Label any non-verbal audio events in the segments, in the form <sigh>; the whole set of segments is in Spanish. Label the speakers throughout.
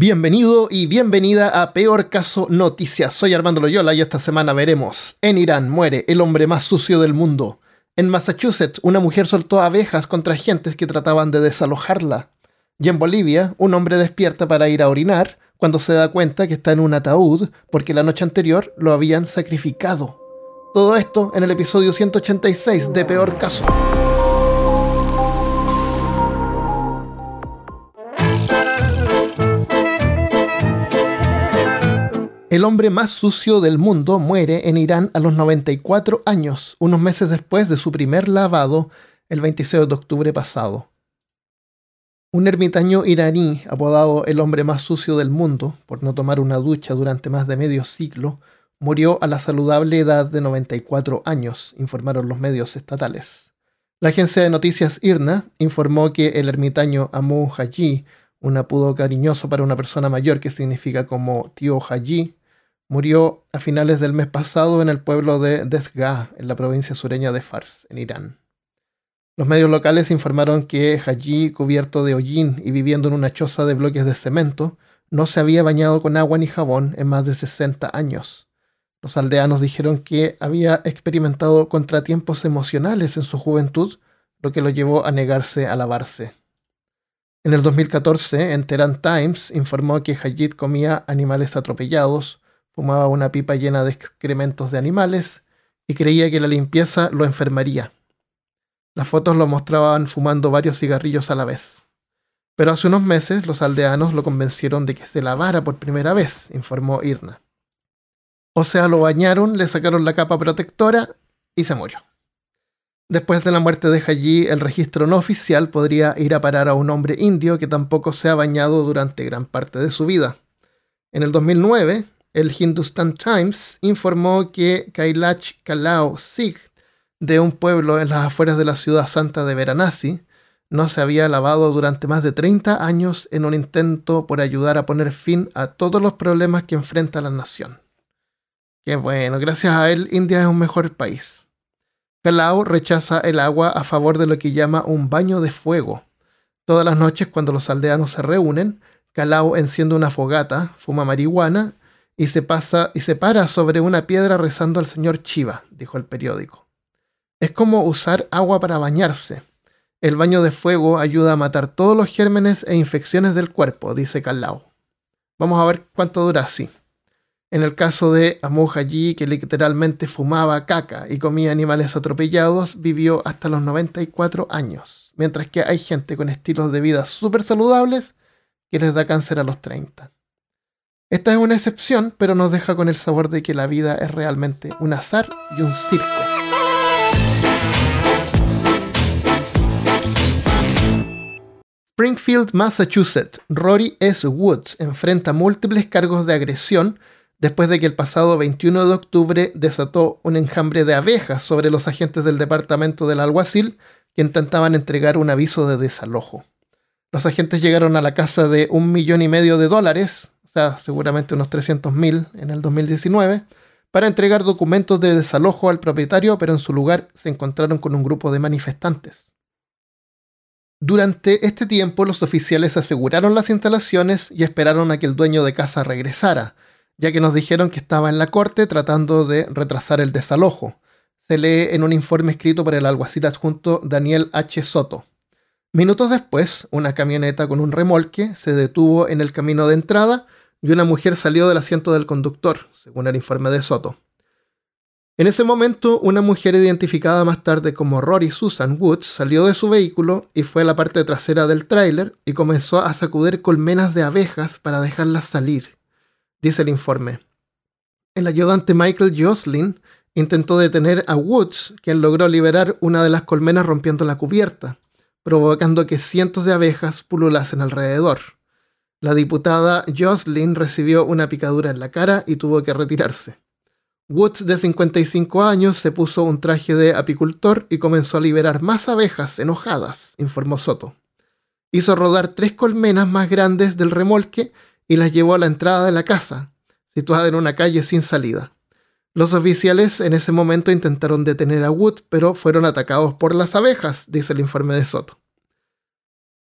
Speaker 1: Bienvenido y bienvenida a Peor Caso Noticias. Soy Armando Loyola y esta semana veremos. En Irán muere el hombre más sucio del mundo. En Massachusetts, una mujer soltó abejas contra agentes que trataban de desalojarla. Y en Bolivia, un hombre despierta para ir a orinar cuando se da cuenta que está en un ataúd porque la noche anterior lo habían sacrificado. Todo esto en el episodio 186 de Peor Caso. El hombre más sucio del mundo muere en Irán a los 94 años, unos meses después de su primer lavado el 26 de octubre pasado. Un ermitaño iraní, apodado el hombre más sucio del mundo, por no tomar una ducha durante más de medio siglo, murió a la saludable edad de 94 años, informaron los medios estatales. La agencia de noticias IRNA informó que el ermitaño Amu Haji, un apodo cariñoso para una persona mayor que significa como tío Haji, Murió a finales del mes pasado en el pueblo de Desgah, en la provincia sureña de Fars, en Irán. Los medios locales informaron que Haji, cubierto de hollín y viviendo en una choza de bloques de cemento, no se había bañado con agua ni jabón en más de 60 años. Los aldeanos dijeron que había experimentado contratiempos emocionales en su juventud, lo que lo llevó a negarse a lavarse. En el 2014, en Tehran Times informó que Hajid comía animales atropellados, fumaba una pipa llena de excrementos de animales y creía que la limpieza lo enfermaría. Las fotos lo mostraban fumando varios cigarrillos a la vez. Pero hace unos meses los aldeanos lo convencieron de que se lavara por primera vez, informó Irna. O sea, lo bañaron, le sacaron la capa protectora y se murió. Después de la muerte de Haji, el registro no oficial podría ir a parar a un hombre indio que tampoco se ha bañado durante gran parte de su vida. En el 2009, el Hindustan Times informó que Kailach Kalao Sikh, de un pueblo en las afueras de la ciudad santa de Varanasi, no se había lavado durante más de 30 años en un intento por ayudar a poner fin a todos los problemas que enfrenta la nación. Qué bueno, gracias a él India es un mejor país. Kalao rechaza el agua a favor de lo que llama un baño de fuego. Todas las noches cuando los aldeanos se reúnen, Kalao enciende una fogata, fuma marihuana y se pasa y se para sobre una piedra rezando al señor Chiva, dijo el periódico. Es como usar agua para bañarse. El baño de fuego ayuda a matar todos los gérmenes e infecciones del cuerpo, dice Calao. Vamos a ver cuánto dura así. En el caso de Amu Haji, que literalmente fumaba caca y comía animales atropellados, vivió hasta los 94 años, mientras que hay gente con estilos de vida súper saludables que les da cáncer a los 30. Esta es una excepción, pero nos deja con el sabor de que la vida es realmente un azar y un circo. Springfield, Massachusetts, Rory S. Woods enfrenta múltiples cargos de agresión después de que el pasado 21 de octubre desató un enjambre de abejas sobre los agentes del departamento del alguacil que intentaban entregar un aviso de desalojo. Los agentes llegaron a la casa de un millón y medio de dólares, o sea, seguramente unos 300.000 en el 2019, para entregar documentos de desalojo al propietario, pero en su lugar se encontraron con un grupo de manifestantes. Durante este tiempo, los oficiales aseguraron las instalaciones y esperaron a que el dueño de casa regresara, ya que nos dijeron que estaba en la corte tratando de retrasar el desalojo. Se lee en un informe escrito por el alguacil adjunto Daniel H. Soto. Minutos después, una camioneta con un remolque se detuvo en el camino de entrada y una mujer salió del asiento del conductor, según el informe de Soto. En ese momento, una mujer identificada más tarde como Rory Susan Woods salió de su vehículo y fue a la parte trasera del tráiler y comenzó a sacudir colmenas de abejas para dejarlas salir, dice el informe. El ayudante Michael Jocelyn intentó detener a Woods, quien logró liberar una de las colmenas rompiendo la cubierta, provocando que cientos de abejas pululasen alrededor. La diputada Jocelyn recibió una picadura en la cara y tuvo que retirarse. Woods, de 55 años, se puso un traje de apicultor y comenzó a liberar más abejas enojadas, informó Soto. Hizo rodar tres colmenas más grandes del remolque y las llevó a la entrada de la casa, situada en una calle sin salida. Los oficiales en ese momento intentaron detener a Wood, pero fueron atacados por las abejas, dice el informe de Soto.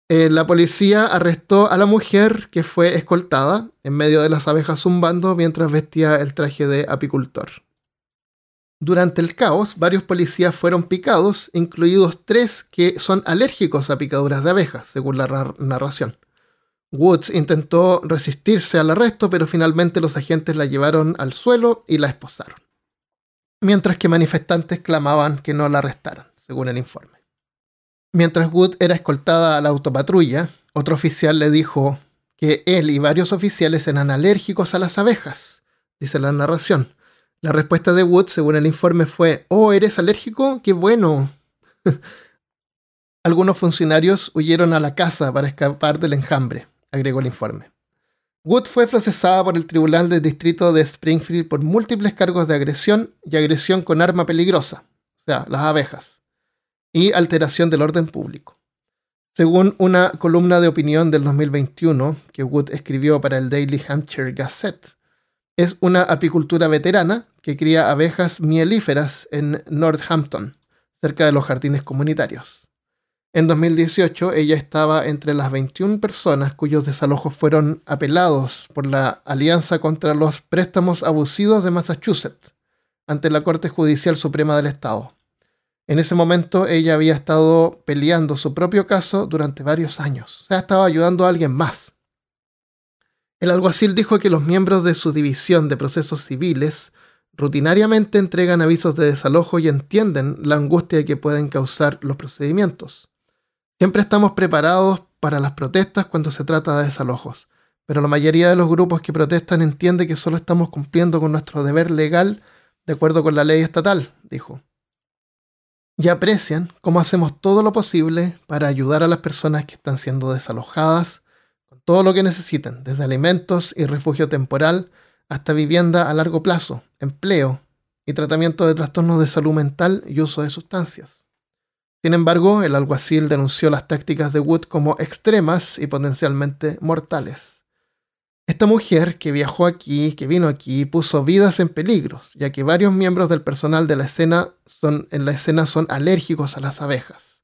Speaker 1: Eh, la policía arrestó a la mujer que fue escoltada en medio de las abejas zumbando mientras vestía el traje de apicultor. Durante el caos, varios policías fueron picados, incluidos tres que son alérgicos a picaduras de abejas, según la narración. Woods intentó resistirse al arresto, pero finalmente los agentes la llevaron al suelo y la esposaron. Mientras que manifestantes clamaban que no la arrestaran, según el informe. Mientras Wood era escoltada a la autopatrulla, otro oficial le dijo que él y varios oficiales eran alérgicos a las abejas, dice la narración la respuesta de Wood, según el informe, fue, oh, ¿eres alérgico? ¡Qué bueno! <laughs> Algunos funcionarios huyeron a la casa para escapar del enjambre, agregó el informe. Wood fue procesada por el Tribunal del Distrito de Springfield por múltiples cargos de agresión y agresión con arma peligrosa, o sea, las abejas, y alteración del orden público. Según una columna de opinión del 2021 que Wood escribió para el Daily Hampshire Gazette, es una apicultura veterana que cría abejas mielíferas en Northampton, cerca de los jardines comunitarios. En 2018, ella estaba entre las 21 personas cuyos desalojos fueron apelados por la Alianza contra los Préstamos Abusivos de Massachusetts ante la Corte Judicial Suprema del Estado. En ese momento ella había estado peleando su propio caso durante varios años, o sea, estaba ayudando a alguien más. El alguacil dijo que los miembros de su división de procesos civiles rutinariamente entregan avisos de desalojo y entienden la angustia que pueden causar los procedimientos. Siempre estamos preparados para las protestas cuando se trata de desalojos, pero la mayoría de los grupos que protestan entiende que solo estamos cumpliendo con nuestro deber legal de acuerdo con la ley estatal, dijo. Y aprecian cómo hacemos todo lo posible para ayudar a las personas que están siendo desalojadas todo lo que necesiten, desde alimentos y refugio temporal hasta vivienda a largo plazo, empleo y tratamiento de trastornos de salud mental y uso de sustancias. Sin embargo, el alguacil denunció las tácticas de Wood como extremas y potencialmente mortales. Esta mujer que viajó aquí, que vino aquí, puso vidas en peligro, ya que varios miembros del personal de la escena son, en la escena son alérgicos a las abejas.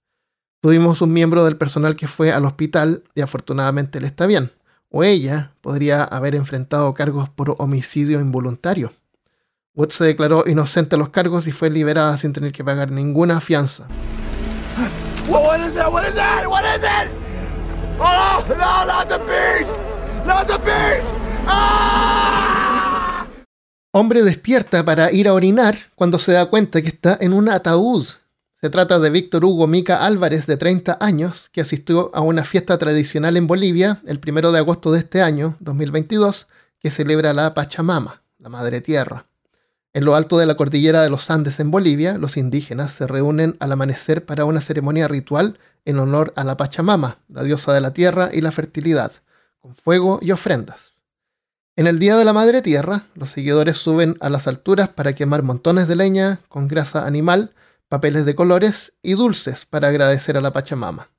Speaker 1: Tuvimos un miembro del personal que fue al hospital y afortunadamente él está bien. O ella podría haber enfrentado cargos por homicidio involuntario. Wood se declaró inocente a los cargos y fue liberada sin tener que pagar ninguna fianza. Hombre despierta para ir a orinar cuando se da cuenta que está en un ataúd. Se trata de Víctor Hugo Mica Álvarez, de 30 años, que asistió a una fiesta tradicional en Bolivia el 1 de agosto de este año, 2022, que celebra la Pachamama, la Madre Tierra. En lo alto de la cordillera de los Andes en Bolivia, los indígenas se reúnen al amanecer para una ceremonia ritual en honor a la Pachamama, la diosa de la tierra y la fertilidad, con fuego y ofrendas. En el Día de la Madre Tierra, los seguidores suben a las alturas para quemar montones de leña con grasa animal papeles de colores y dulces para agradecer a la Pachamama.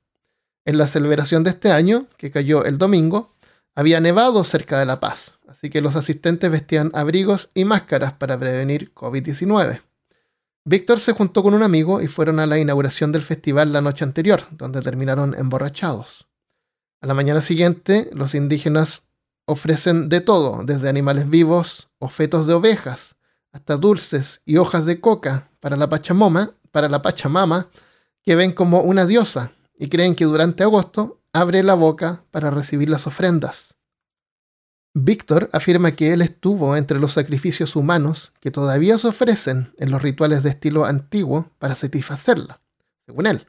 Speaker 1: En la celebración de este año, que cayó el domingo, había nevado cerca de La Paz, así que los asistentes vestían abrigos y máscaras para prevenir COVID-19. Víctor se juntó con un amigo y fueron a la inauguración del festival la noche anterior, donde terminaron emborrachados. A la mañana siguiente, los indígenas ofrecen de todo, desde animales vivos o fetos de ovejas, hasta dulces y hojas de coca para la Pachamama para la Pachamama que ven como una diosa y creen que durante agosto abre la boca para recibir las ofrendas. Víctor afirma que él estuvo entre los sacrificios humanos que todavía se ofrecen en los rituales de estilo antiguo para satisfacerla, según él.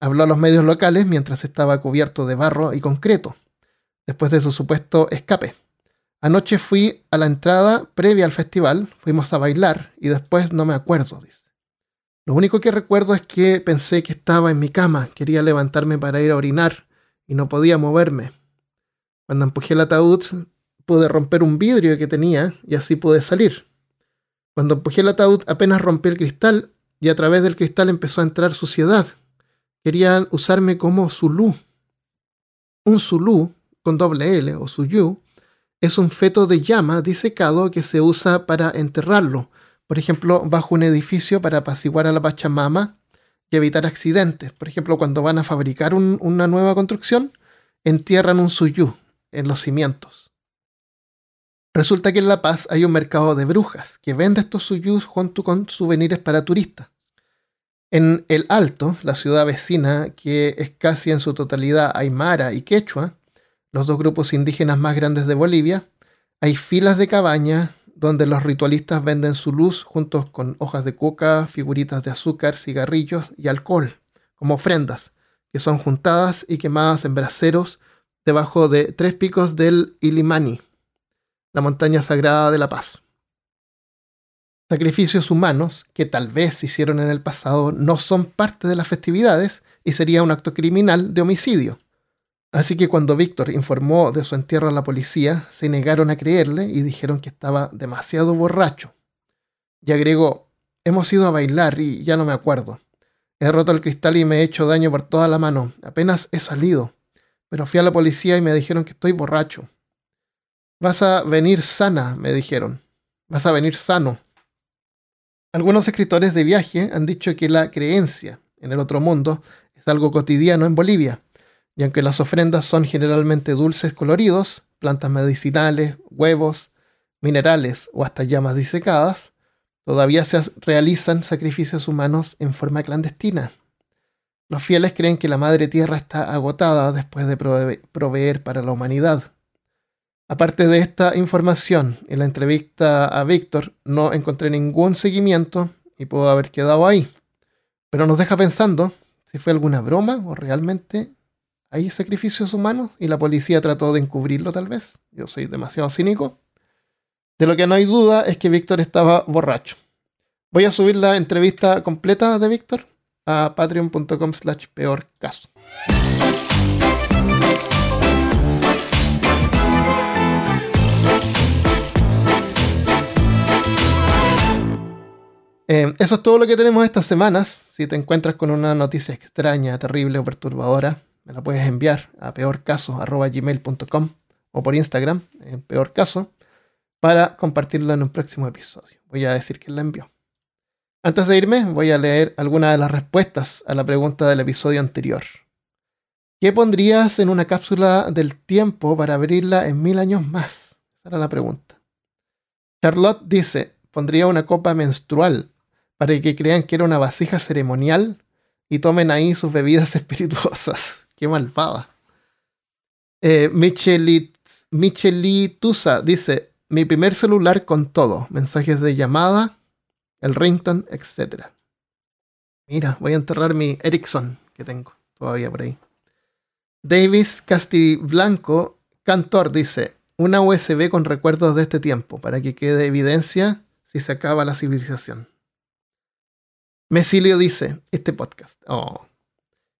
Speaker 1: Habló a los medios locales mientras estaba cubierto de barro y concreto, después de su supuesto escape. Anoche fui a la entrada previa al festival, fuimos a bailar y después no me acuerdo, dice. Lo único que recuerdo es que pensé que estaba en mi cama, quería levantarme para ir a orinar y no podía moverme. Cuando empujé el ataúd pude romper un vidrio que tenía y así pude salir. Cuando empujé el ataúd apenas rompí el cristal y a través del cristal empezó a entrar suciedad. Querían usarme como Zulu. Un Zulu, con doble L o Suyu, es un feto de llama disecado que se usa para enterrarlo por ejemplo, bajo un edificio para apaciguar a la Pachamama, evitar accidentes. Por ejemplo, cuando van a fabricar una nueva construcción, entierran un suyú en los cimientos. Resulta que en La Paz hay un mercado de brujas que vende estos suyús junto con souvenirs para turistas. En El Alto, la ciudad vecina, que es casi en su totalidad aymara y quechua, los dos grupos indígenas más grandes de Bolivia, hay filas de cabañas donde los ritualistas venden su luz juntos con hojas de coca, figuritas de azúcar, cigarrillos y alcohol, como ofrendas, que son juntadas y quemadas en braseros debajo de tres picos del Ilimani, la montaña sagrada de la paz. Sacrificios humanos que tal vez se hicieron en el pasado no son parte de las festividades y sería un acto criminal de homicidio. Así que cuando Víctor informó de su entierro a la policía, se negaron a creerle y dijeron que estaba demasiado borracho. Y agregó, hemos ido a bailar y ya no me acuerdo. He roto el cristal y me he hecho daño por toda la mano. Apenas he salido. Pero fui a la policía y me dijeron que estoy borracho. Vas a venir sana, me dijeron. Vas a venir sano. Algunos escritores de viaje han dicho que la creencia en el otro mundo es algo cotidiano en Bolivia, y aunque las ofrendas son generalmente dulces coloridos, plantas medicinales, huevos, minerales o hasta llamas disecadas, todavía se realizan sacrificios humanos en forma clandestina. Los fieles creen que la Madre Tierra está agotada después de proveer para la humanidad Aparte de esta información, en la entrevista a Víctor no encontré ningún seguimiento y pudo haber quedado ahí. Pero nos deja pensando si fue alguna broma o realmente hay sacrificios humanos y la policía trató de encubrirlo tal vez. Yo soy demasiado cínico. De lo que no hay duda es que Víctor estaba borracho. Voy a subir la entrevista completa de Víctor a patreon.com slash peor caso. Eh, eso es todo lo que tenemos estas semanas. Si te encuentras con una noticia extraña, terrible o perturbadora, me la puedes enviar a peorcaso.gmail.com o por Instagram, en peorcaso, para compartirlo en un próximo episodio. Voy a decir quién la envió. Antes de irme, voy a leer algunas de las respuestas a la pregunta del episodio anterior. ¿Qué pondrías en una cápsula del tiempo para abrirla en mil años más? Esa era la pregunta. Charlotte dice, pondría una copa menstrual para que crean que era una vasija ceremonial y tomen ahí sus bebidas <laughs> espirituosas. Qué malvada. Eh, dice, mi primer celular con todo, mensajes de llamada, el rington, etc. Mira, voy a enterrar mi Ericsson que tengo todavía por ahí. Davis Castiblanco, cantor, dice, una USB con recuerdos de este tiempo, para que quede evidencia si se acaba la civilización. Mesilio dice, este podcast. Oh.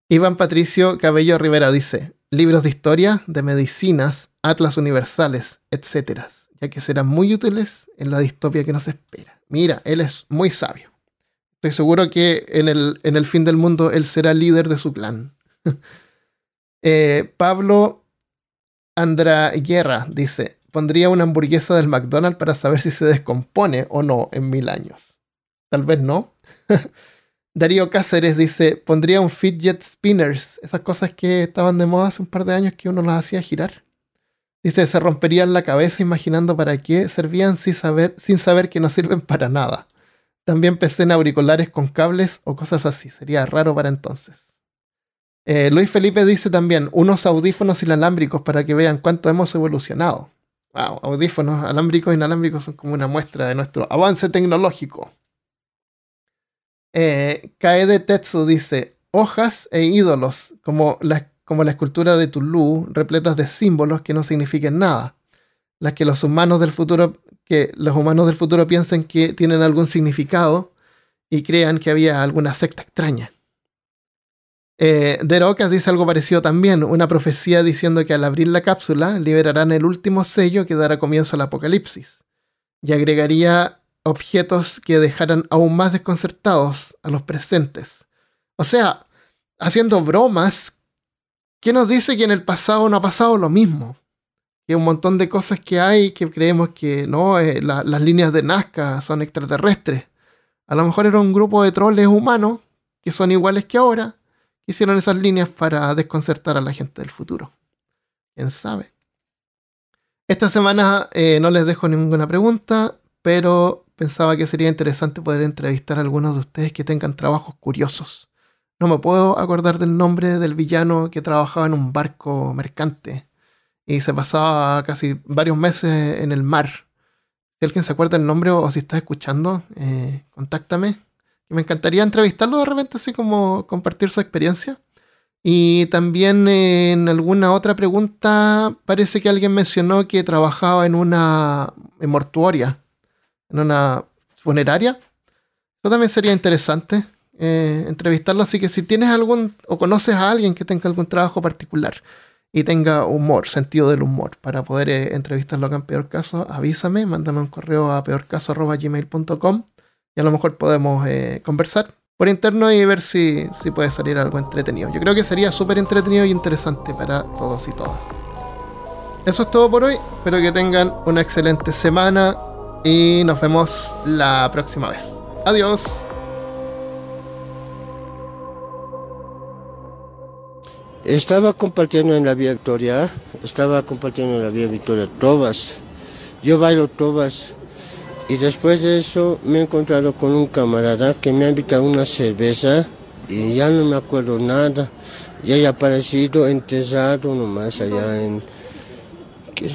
Speaker 1: Iván Patricio Cabello Rivera dice, libros de historia, de medicinas, atlas universales, etc. Ya que serán muy útiles en la distopia que nos espera. Mira, él es muy sabio. Estoy seguro que en el, en el fin del mundo él será líder de su clan. <laughs> Eh, Pablo Andra Guerra dice, pondría una hamburguesa del McDonald's para saber si se descompone o no en mil años. Tal vez no, <laughs> Darío Cáceres dice, pondría un fidget spinners, esas cosas que estaban de moda hace un par de años que uno las hacía girar. Dice, se romperían la cabeza imaginando para qué servían sin saber, sin saber que no sirven para nada. También pensé en auriculares con cables o cosas así, sería raro para entonces. Eh, Luis Felipe dice también, unos audífonos inalámbricos para que vean cuánto hemos evolucionado. Wow, audífonos alámbricos inalámbricos son como una muestra de nuestro avance tecnológico. Eh, Kaede Tetsu dice, hojas e ídolos, como la, como la escultura de Tulu, repletas de símbolos que no signifiquen nada. Las que los humanos del futuro, que los humanos del futuro piensen que tienen algún significado y crean que había alguna secta extraña. Eh, Derocas dice algo parecido también, una profecía diciendo que al abrir la cápsula liberarán el último sello que dará comienzo al apocalipsis. Y agregaría objetos que dejaran aún más desconcertados a los presentes. O sea, haciendo bromas, ¿qué nos dice que en el pasado no ha pasado lo mismo? Que un montón de cosas que hay que creemos que no, eh, las líneas de Nazca son extraterrestres. A lo mejor era un grupo de troles humanos que son iguales que ahora, hicieron esas líneas para desconcertar a la gente del futuro. ¿Quién sabe? Esta semana eh, no les dejo ninguna pregunta, pero pensaba que sería interesante poder entrevistar a algunos de ustedes que tengan trabajos curiosos. No me puedo acordar del nombre del villano que trabajaba en un barco mercante y se pasaba casi varios meses en el mar. Si alguien se acuerda del nombre o si está escuchando, eh, contáctame. Me encantaría entrevistarlo de repente, así como compartir su experiencia. Y también en alguna otra pregunta parece que alguien mencionó que trabajaba en una mortuoria, en una funeraria. Eso también sería interesante eh, entrevistarlo. Así que si tienes algún o conoces a alguien que tenga algún trabajo particular y tenga humor, sentido del humor, para poder eh, entrevistarlo acá en Peor Caso, avísame, mándame un correo a peorcaso.gmail.com y a lo mejor podemos eh, conversar por interno y ver si, si puede salir algo entretenido. Yo creo que sería súper entretenido y interesante para todos y todas. Eso es todo por hoy. Espero que tengan una excelente semana y nos vemos la próxima vez. Adiós.
Speaker 2: Estaba compartiendo en la Vía Victoria, estaba compartiendo en la Vía Victoria Tobas. Yo bailo Tobas. Y después de eso me he encontrado con un camarada que me ha invitado una cerveza y ya no me acuerdo nada. Ya he aparecido enterrado nomás allá en... ¿Qué es?